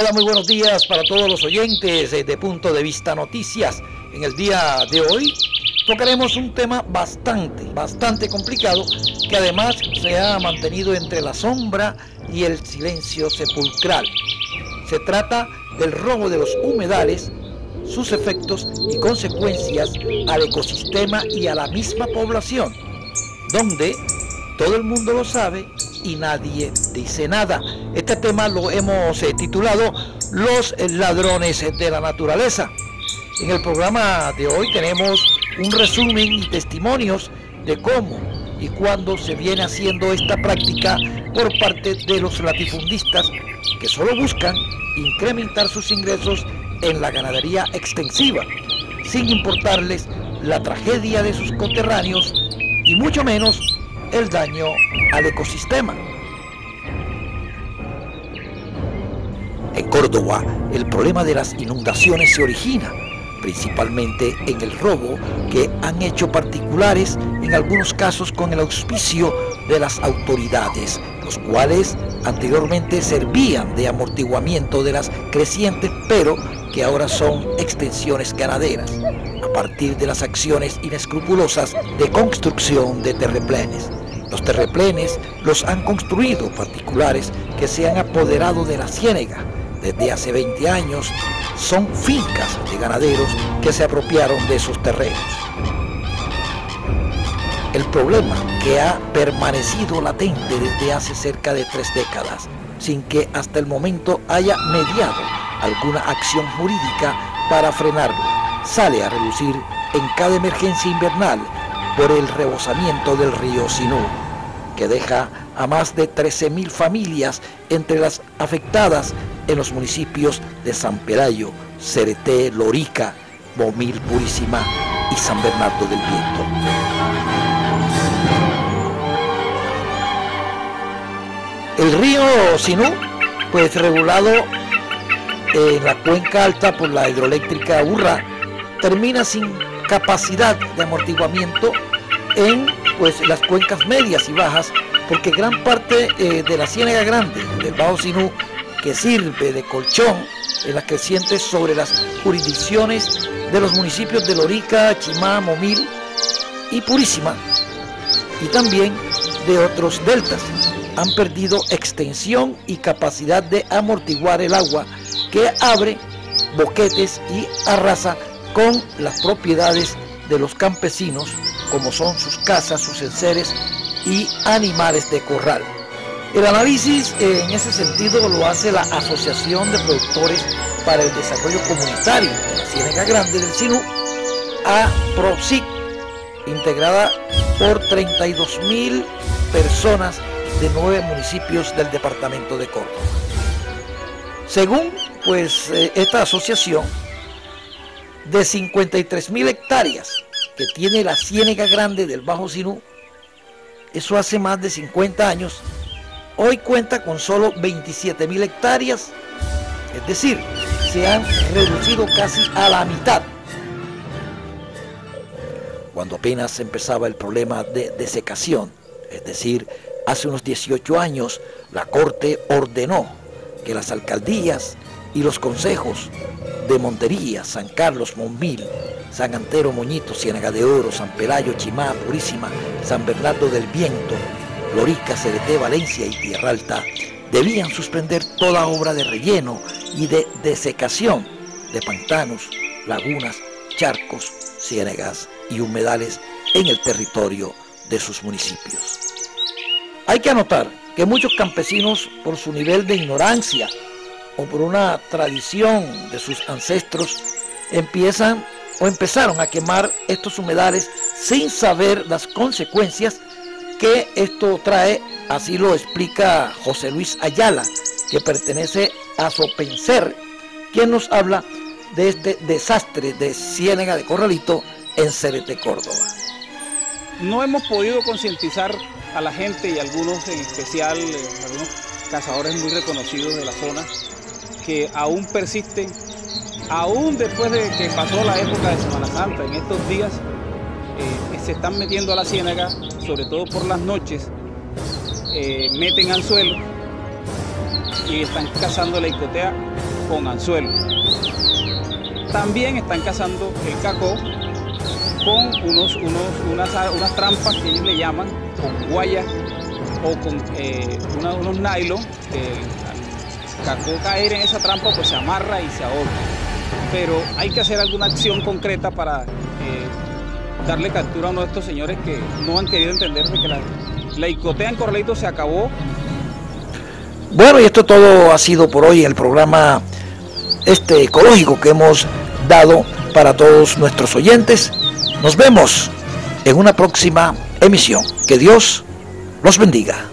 Hola, muy buenos días para todos los oyentes de Punto de Vista Noticias. En el día de hoy tocaremos un tema bastante, bastante complicado que además se ha mantenido entre la sombra y el silencio sepulcral. Se trata del robo de los humedales, sus efectos y consecuencias al ecosistema y a la misma población, donde todo el mundo lo sabe y nadie dice nada. Este tema lo hemos eh, titulado Los ladrones de la naturaleza. En el programa de hoy tenemos un resumen y testimonios de cómo y cuándo se viene haciendo esta práctica por parte de los latifundistas que solo buscan incrementar sus ingresos en la ganadería extensiva, sin importarles la tragedia de sus conterráneos y mucho menos el daño al ecosistema. En Córdoba, el problema de las inundaciones se origina principalmente en el robo que han hecho particulares, en algunos casos con el auspicio de las autoridades, los cuales anteriormente servían de amortiguamiento de las crecientes, pero que ahora son extensiones ganaderas, a partir de las acciones inescrupulosas de construcción de terreplenes. Los terreplenes los han construido particulares que se han apoderado de la ciénega desde hace 20 años. Son fincas de ganaderos que se apropiaron de esos terrenos. El problema que ha permanecido latente desde hace cerca de tres décadas, sin que hasta el momento haya mediado alguna acción jurídica para frenarlo, sale a relucir en cada emergencia invernal por el rebosamiento del río Sinú, que deja a más de 13.000 familias entre las afectadas en los municipios de San Pelayo, Cereté, Lorica, Momil Purísima y San Bernardo del Viento. El río Sinú, pues regulado en la cuenca alta por la hidroeléctrica Urra, termina sin capacidad de amortiguamiento en pues las cuencas medias y bajas, porque gran parte eh, de la ciénaga grande del Bajo Sinú, que sirve de colchón en las crecientes sobre las jurisdicciones de los municipios de Lorica, Chimá, Momil y Purísima, y también de otros deltas, han perdido extensión y capacidad de amortiguar el agua que abre boquetes y arrasa con las propiedades de los campesinos, como son sus casas, sus enseres y animales de corral. El análisis eh, en ese sentido lo hace la Asociación de Productores para el Desarrollo Comunitario de la Ciénaga Grande del Sinú, APROSIC, integrada por 32 mil personas de nueve municipios del departamento de Córdoba. Según pues eh, esta asociación, de 53 mil hectáreas que tiene la Ciénega Grande del Bajo Sinú, eso hace más de 50 años, hoy cuenta con solo 27 mil hectáreas, es decir, se han reducido casi a la mitad. Cuando apenas empezaba el problema de desecación, es decir, hace unos 18 años, la Corte ordenó que las alcaldías y los consejos de Montería, San Carlos, Monvil, San Antero, Moñito, Ciénaga de Oro, San Pelayo, Chimá, Purísima, San Bernardo del Viento, Lorica, Cereté, Valencia y Tierra Alta debían suspender toda obra de relleno y de desecación de pantanos, lagunas, charcos, ciénagas y humedales en el territorio de sus municipios. Hay que anotar que muchos campesinos, por su nivel de ignorancia o por una tradición de sus ancestros, empiezan o empezaron a quemar estos humedales sin saber las consecuencias que esto trae, así lo explica José Luis Ayala, que pertenece a Sopenser, quien nos habla de este desastre de Ciénega de Corralito en Cerete, Córdoba. No hemos podido concientizar a la gente y algunos en especial, eh, algunos cazadores muy reconocidos de la zona, que aún persisten, aún después de que pasó la época de Semana Santa, en estos días eh, se están metiendo a la ciénaga, sobre todo por las noches, eh, meten al suelo y están cazando la icotea con anzuelo. También están cazando el cacó con unos, unas, unas trampas que ellos le llaman, con guayas o con eh, unos nylon, que al cacó caer en esa trampa pues se amarra y se ahoga. Pero hay que hacer alguna acción concreta para darle captura a uno de estos señores que no han querido entender que la, la icotea en Corralito se acabó. Bueno, y esto todo ha sido por hoy el programa este ecológico que hemos dado para todos nuestros oyentes. Nos vemos en una próxima emisión. Que Dios los bendiga.